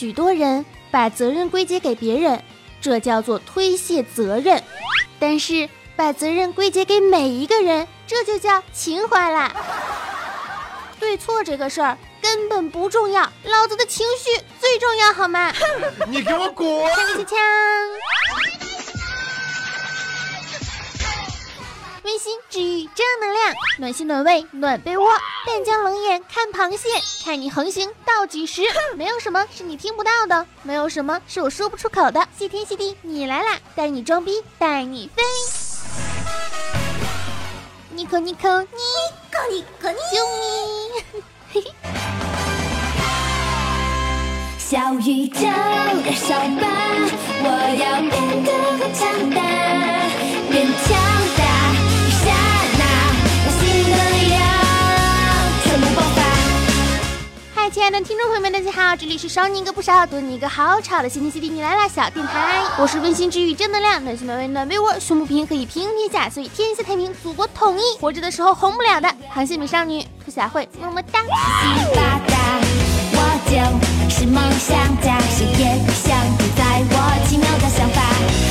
许多人把责任归结给别人，这叫做推卸责任；但是把责任归结给每一个人，这就叫情怀啦。对错这个事儿根本不重要，老子的情绪最重要，好吗？你给我滚！锵锵锵！温馨治愈正能量，暖心暖胃暖被窝，但将冷眼看螃蟹，看你横行到几时。没有什么是你听不到的，没有什么是我说不出口的。谢天谢地，你来啦！带你装逼，带你飞。尼可尼可尼可尼可尼，救命！小宇宙燃烧吧，我要变得更强大，变强亲爱的听众朋友们，大家好，这里是少你一个不少，多你一个好吵的谢天谢地你来啦小电台，我是温馨治愈正能量，暖心暖胃暖被窝，胸不平可以平天下，所以天下太平，祖国统一。活着的时候红不了的螃蟹美少女兔小慧，么么哒。我就是梦想家，谁也别想主宰我奇妙的想，法。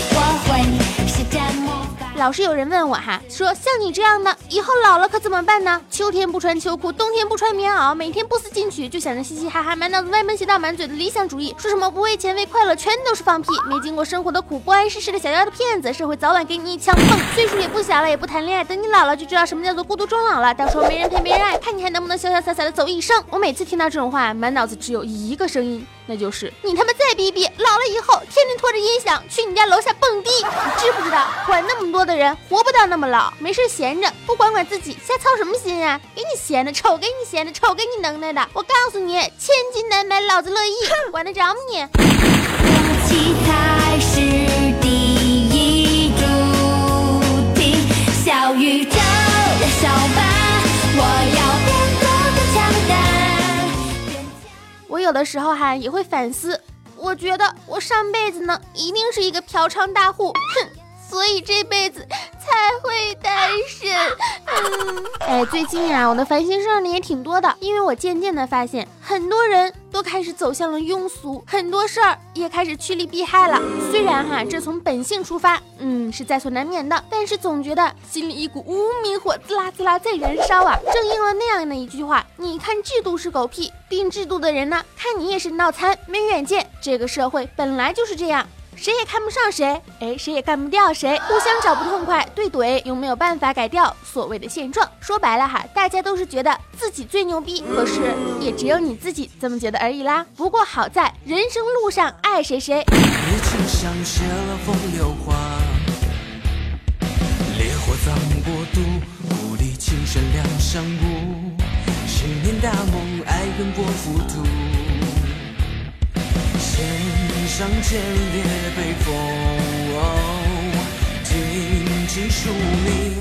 老是有人问我哈，说像你这样的，以后老了可怎么办呢？秋天不穿秋裤，冬天不穿棉袄，每天不思进取，就想着嘻嘻哈哈，满脑子歪门邪道，满嘴的理想主义，说什么不为钱为快乐，全都是放屁。没经过生活的苦，不谙世事的小妖的骗子，社会早晚给你一枪崩。岁数也不小了，也不谈恋爱，等你老了就知道什么叫做孤独终老了。到时候没人陪没人爱，看你还能不能潇潇洒洒的走一生。我每次听到这种话，满脑子只有一个声音。那就是你他妈再逼逼，老了以后天天拖着音响去你家楼下蹦迪，你知不知道？管那么多的人活不到那么老，没事闲着不管管自己，瞎操什么心啊？给你闲的，瞅给你闲的，瞅给你能耐的。我告诉你，千金难买老子乐意，管得着吗你？勇气才是第一主题。小宇宙燃烧吧，我要变得更强大。变强我有的时候哈也会反思，我觉得我上辈子呢一定是一个嫖娼大户，哼，所以这辈子才会单身。嗯，哎，最近呀，我的烦心事儿呢也挺多的，因为我渐渐的发现，很多人都开始走向了庸俗，很多事儿也开始趋利避害了。虽然哈这从本性出发，嗯是在所难免的，但是总觉得心里一股无名火滋啦滋啦在燃烧啊。正应了那样的一句话：你看制度是狗屁，定制度的人呢，看你也是脑残没远见。这个社会本来就是这样。谁也看不上谁，哎，谁也干不掉谁，互相找不痛快，对怼又没有办法改掉所谓的现状。说白了哈，大家都是觉得自己最牛逼，可是也只有你自己这么觉得而已啦。不过好在人生路上爱谁谁，热情像写了风流话，烈火葬国度，故里情深两相顾，十年大梦，爱恨过浮屠，上千列北风，荆棘疏密，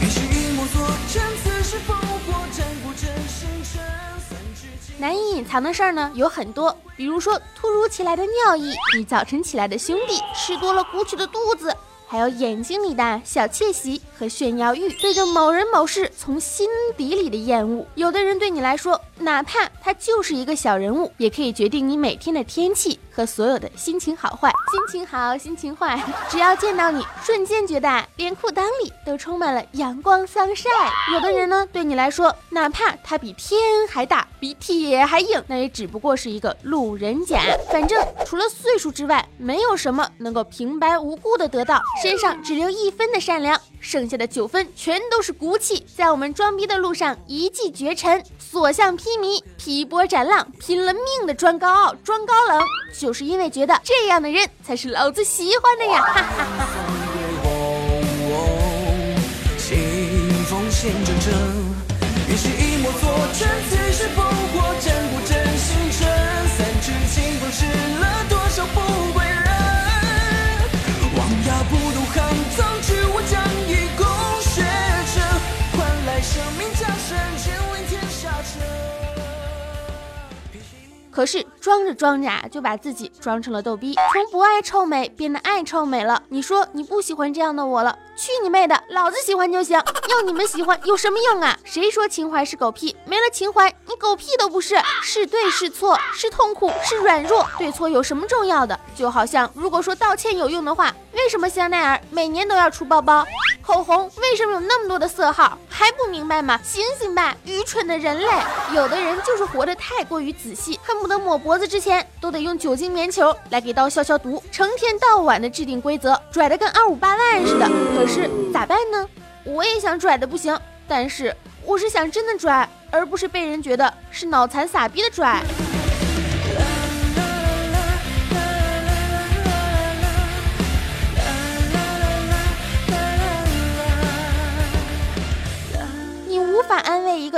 于是一莫作战，此时烽火战不真心真，三尺青难以隐藏的事儿呢有很多，比如说突如其来的尿意，你早晨起来的兄弟，吃多了鼓起的肚子。还有眼睛里的小窃喜和炫耀欲，对着某人某事从心底里的厌恶。有的人对你来说，哪怕他就是一个小人物，也可以决定你每天的天气和所有的心情好坏。心情好，心情坏，只要见到你，瞬间觉得啊连裤裆里都充满了阳光 sunshine。有的人呢，对你来说，哪怕他比天还大，比铁还硬，那也只不过是一个路人甲。反正除了岁数之外，没有什么能够平白无故的得到。身上只留一分的善良，剩下的九分全都是骨气，在我们装逼的路上一骑绝尘，所向披靡，劈波斩浪，拼了命的装高傲，装高冷，就是因为觉得这样的人才是老子喜欢的呀！哈哈哈。清风险阵阵，于是一莫作战，此时烽可是装着装着啊，就把自己装成了逗逼，从不爱臭美变得爱臭美了。你说你不喜欢这样的我了？去你妹的！老子喜欢就行，要你们喜欢有什么用啊？谁说情怀是狗屁？没了情怀，你狗屁都不是。是对是错，是痛苦是软弱，对错有什么重要的？就好像如果说道歉有用的话，为什么香奈儿每年都要出包包？口红为什么有那么多的色号？还不明白吗？醒醒吧，愚蠢的人类！有的人就是活得太过于仔细，恨不得抹脖子之前都得用酒精棉球来给刀消消毒，成天到晚的制定规则，拽得跟二五八万似的。可是咋办呢？我也想拽的不行，但是我是想真的拽，而不是被人觉得是脑残傻逼的拽。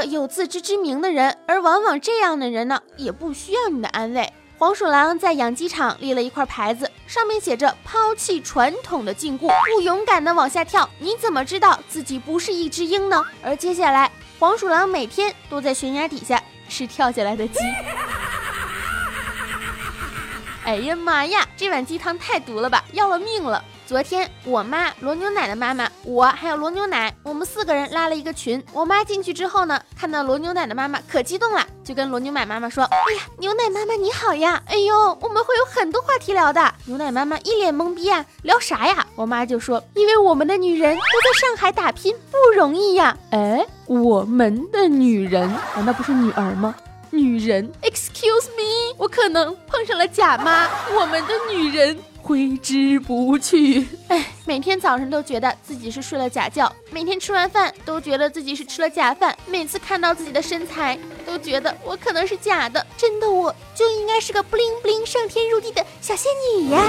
有自知之明的人，而往往这样的人呢，也不需要你的安慰。黄鼠狼在养鸡场立了一块牌子，上面写着“抛弃传统的禁锢，不勇敢的往下跳”。你怎么知道自己不是一只鹰呢？而接下来，黄鼠狼每天都在悬崖底下吃跳下来的鸡。哎呀妈呀，这碗鸡汤太毒了吧，要了命了！昨天我妈罗牛奶的妈妈，我还有罗牛奶，我们四个人拉了一个群。我妈进去之后呢，看到罗牛奶的妈妈可激动了，就跟罗牛奶妈妈说：“哎呀，牛奶妈妈你好呀！哎呦，我们会有很多话题聊的。”牛奶妈妈一脸懵逼啊，聊啥呀？我妈就说：“因为我们的女人都在上海打拼，不容易呀。”哎，我们的女人 难道不是女儿吗？女人，Excuse me，我可能碰上了假妈，我们的女人。挥之不去。哎，每天早上都觉得自己是睡了假觉，每天吃完饭都觉得自己是吃了假饭，每次看到自己的身材都觉得我可能是假的，真的我就应该是个不灵不灵上天入地的小仙女呀。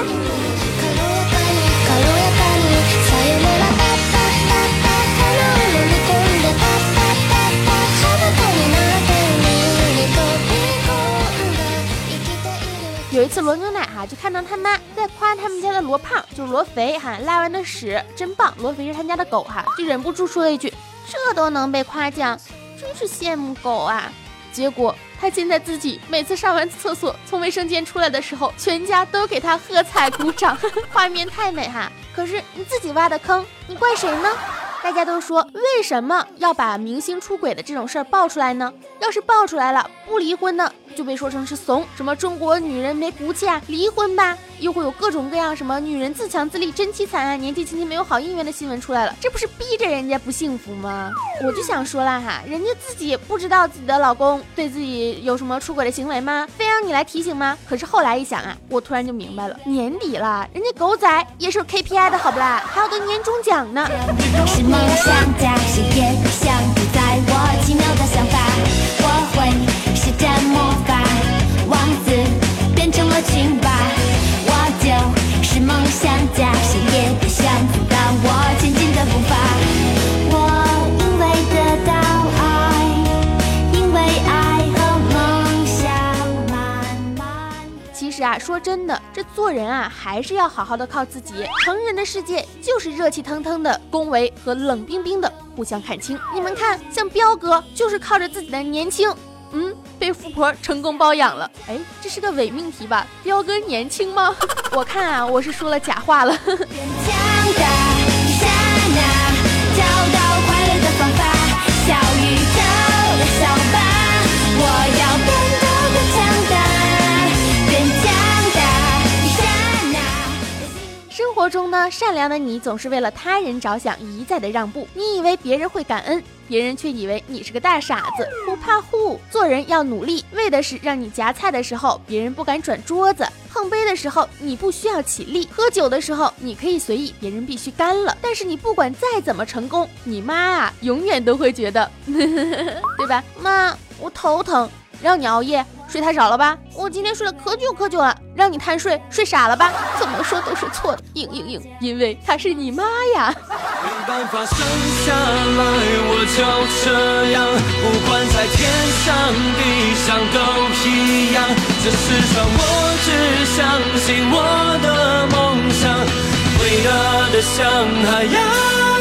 一次罗牛奶哈就看到他妈在夸他们家的罗胖，就是罗肥哈拉完的屎真棒，罗肥是他家的狗哈，就忍不住说了一句：“这都能被夸奖，真是羡慕狗啊！”结果他现在自己每次上完厕所从卫生间出来的时候，全家都给他喝彩鼓掌，画面太美哈。可是你自己挖的坑，你怪谁呢？大家都说为什么要把明星出轨的这种事儿爆出来呢？要是爆出来了，不离婚呢？就被说成是怂，什么中国女人没骨气啊，离婚吧，又会有各种各样什么女人自强自立真凄惨啊，年纪轻轻没有好姻缘的新闻出来了，这不是逼着人家不幸福吗？我就想说了哈，人家自己不知道自己的老公对自己有什么出轨的行为吗？非让你来提醒吗？可是后来一想啊，我突然就明白了，年底了，人家狗仔也是有 KPI 的好不啦？还有个年终奖呢。是梦想家，谁也不想真的，这做人啊，还是要好好的靠自己。成人的世界就是热气腾腾的恭维和冷冰冰的互相看清。你们看，像彪哥就是靠着自己的年轻，嗯，被富婆成功包养了。哎，这是个伪命题吧？彪哥年轻吗？我看啊，我是说了假话了。中呢，善良的你总是为了他人着想，一再的让步。你以为别人会感恩，别人却以为你是个大傻子。不怕糊，做人要努力，为的是让你夹菜的时候，别人不敢转桌子；碰杯的时候，你不需要起立；喝酒的时候，你可以随意，别人必须干了。但是你不管再怎么成功，你妈啊，永远都会觉得，对吧？妈，我头疼。让你熬夜睡太少了吧？我今天睡了可久可久了，让你贪睡睡傻了吧？怎么说都是错的，应应应，因为她是你妈呀！没办法生下来，我就这样，不管在天上地上都一样。这世上我只相信我的梦想，伟大的像海洋。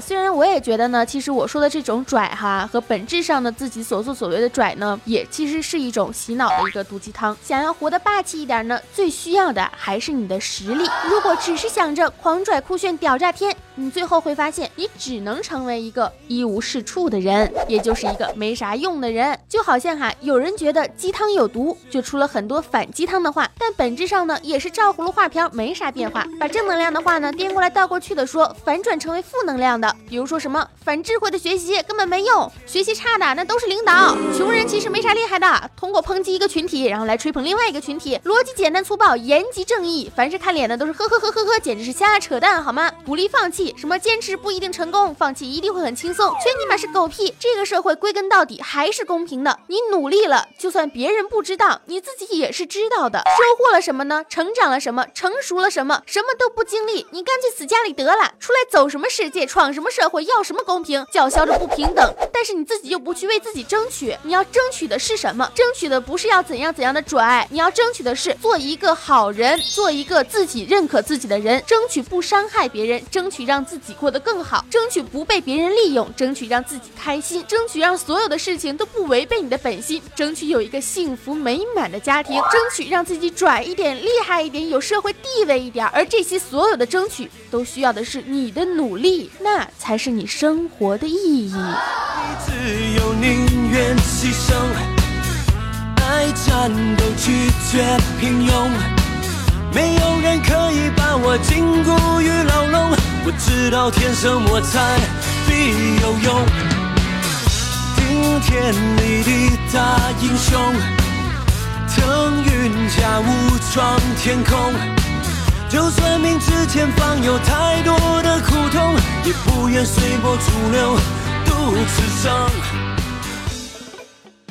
虽然我也觉得呢，其实我说的这种拽哈和本质上的自己所作所为的拽呢，也其实是一种洗脑的一个毒鸡汤。想要活得霸气一点呢，最需要的还是你的实力。如果只是想着狂拽酷炫屌炸天，你最后会发现，你只能成为一个一无是处的人，也就是一个没啥用的人。就好像哈，有人觉得鸡汤有毒，就出了很多反鸡汤的话，但本质上呢，也是照葫芦画瓢，没啥变化。把正能量的话呢，颠过来倒过去的说，反转成为负能量的。比如说什么反智慧的学习根本没用，学习差的那都是领导，穷人其实没啥厉害的。通过抨击一个群体，然后来吹捧另外一个群体，逻辑简单粗暴，言极正义，凡是看脸的都是呵呵呵呵呵，简直是瞎扯淡好吗？鼓励放弃。什么坚持不一定成功，放弃一定会很轻松，全你妈是狗屁！这个社会归根到底还是公平的，你努力了，就算别人不知道，你自己也是知道的。收获了什么呢？成长了什么？成熟了什么？什么都不经历，你干脆死家里得了。出来走什么世界，闯什么社会，要什么公平？叫嚣着不平等，但是你自己又不去为自己争取，你要争取的是什么？争取的不是要怎样怎样的拽，你要争取的是做一个好人，做一个自己认可自己的人，争取不伤害别人，争取让自己过得更好，争取不被别人利用，争取让自己开心，争取让所有的事情都不违背你的本心，争取有一个幸福美满的家庭，争取让自己拽一点、厉害一点、有社会地位一点。而这些所有的争取，都需要的是你的努力，那才是你生活的意义。只有宁愿牺牲，爱战斗拒绝平庸，没有人可以把我禁锢于牢笼。我知道天生我材必有用，天立地大英雄，腾云驾雾闯天空。就算明知前方有太多的苦痛，也不愿随波逐流，独自生。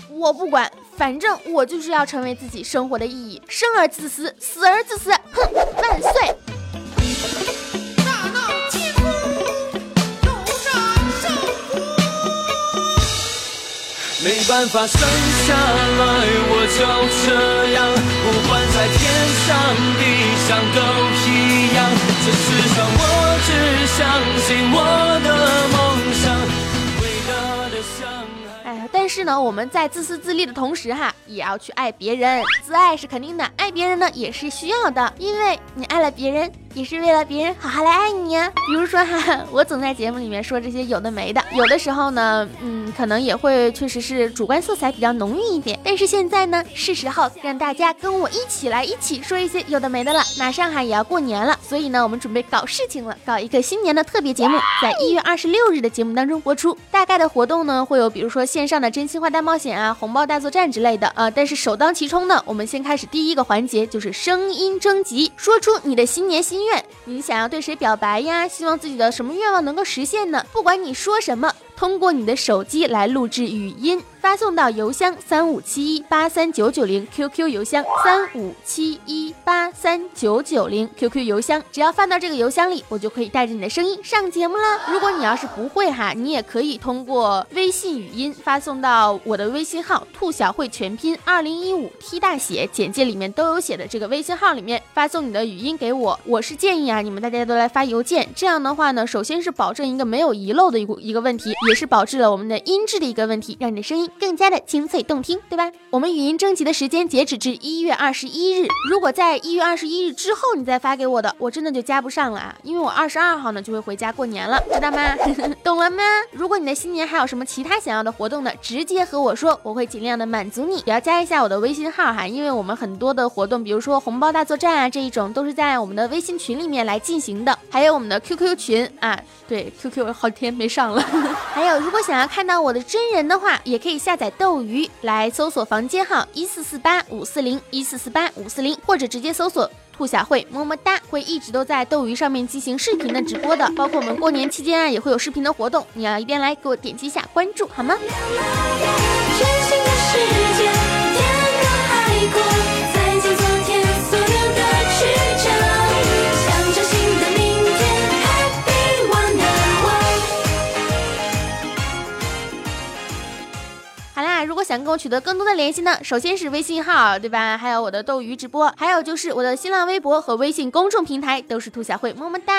我不管，反正我就是要成为自己生活的意义。生而自私，死而自私，哼，万岁！没办法生下来我就这样，不管在天上地上都一样。这世上我只相信我的梦想，伟大的像海。哎呀，但是呢，我们在自私自利的同时哈，也要去爱别人。自爱是肯定的，爱别人呢也是需要的，因为你爱了别人，也是为了别人好好来爱你呀。比如说哈，我总在节目里面说这些有的没的，有的时候呢，嗯，可能也会确实是主观色彩比较浓郁一点。但是现在呢，是时候让大家跟我一起来一起说一些有的没的了。马上哈也要过年了，所以呢，我们准备搞事情了，搞一个新年的特别节目，在一月二十六日的节目当中播出。大概的活动呢，会有比如说线上的真心话大冒险啊、红包大作战之类的啊。但是首当其冲呢，我们先开始第一个环节，就是声音征集，说出你的新年心愿，你想要对谁表白呀？希望自己的什么愿望能够实现呢？不管你说什么。通过你的手机来录制语音，发送到邮箱三五七一八三九九零 QQ 邮箱三五七一八三九九零 QQ 邮箱，只要放到这个邮箱里，我就可以带着你的声音上节目啦。如果你要是不会哈，你也可以通过微信语音发送到我的微信号兔小慧全拼二零一五 T 大写，简介里面都有写的这个微信号里面发送你的语音给我。我是建议啊，你们大家都来发邮件，这样的话呢，首先是保证一个没有遗漏的一个一个问题。也是保质了我们的音质的一个问题，让你的声音更加的清脆动听，对吧？我们语音征集的时间截止至一月二十一日，如果在一月二十一日之后你再发给我的，我真的就加不上了啊，因为我二十二号呢就会回家过年了，知道吗？懂了吗？如果你的新年还有什么其他想要的活动呢，直接和我说，我会尽量的满足你。也要加一下我的微信号哈，因为我们很多的活动，比如说红包大作战啊这一种，都是在我们的微信群里面来进行的，还有我们的 QQ 群啊，对 QQ 好几天没上了，还有如果想要看到我的真人的话，也可以下载斗鱼来搜索房间号一四四八五四零一四四八五四零，或者直接搜索。兔小慧么么哒，会一直都在斗鱼上面进行视频的直播的，包括我们过年期间啊，也会有视频的活动，你要一边来给我点击一下关注，好吗？全新的取得更多的联系呢？首先是微信号，对吧？还有我的斗鱼直播，还有就是我的新浪微博和微信公众平台都是兔小慧，么么哒！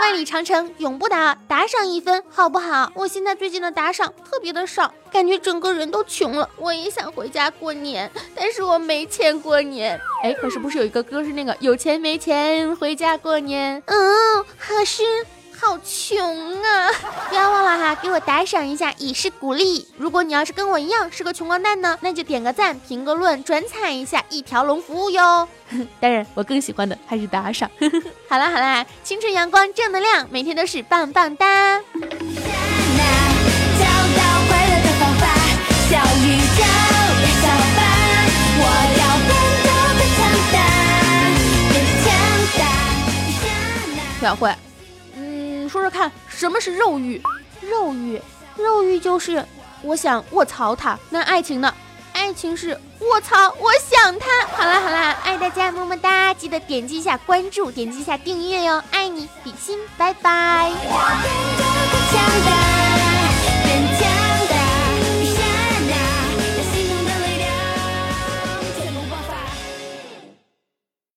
万里长城永不倒，打赏一分好不好？我现在最近的打赏特别的少，感觉整个人都穷了。我也想回家过年，但是我没钱过年。哎，可是不是有一个歌是那个有钱没钱回家过年？嗯，可是。好穷啊！不要忘了哈，给我打赏一下，以示鼓励。如果你要是跟我一样是个穷光蛋呢，那就点个赞、评个论、转采一下，一条龙服务哟。当然，我更喜欢的还是打赏。好啦好啦，青春阳光正能量，每天都是棒棒哒。找到快乐的方法，小宇宙的小吧，我要变得更强大，更强大。一刹那。小慧，嗯，说说看，什么是肉欲？肉欲，肉欲就是我想卧槽他。那爱情呢？爱情是卧槽，我想他。好啦好啦，爱大家，么么哒！记得点击一下关注，点击一下订阅哟，爱你比心，拜拜。变得更强大，更强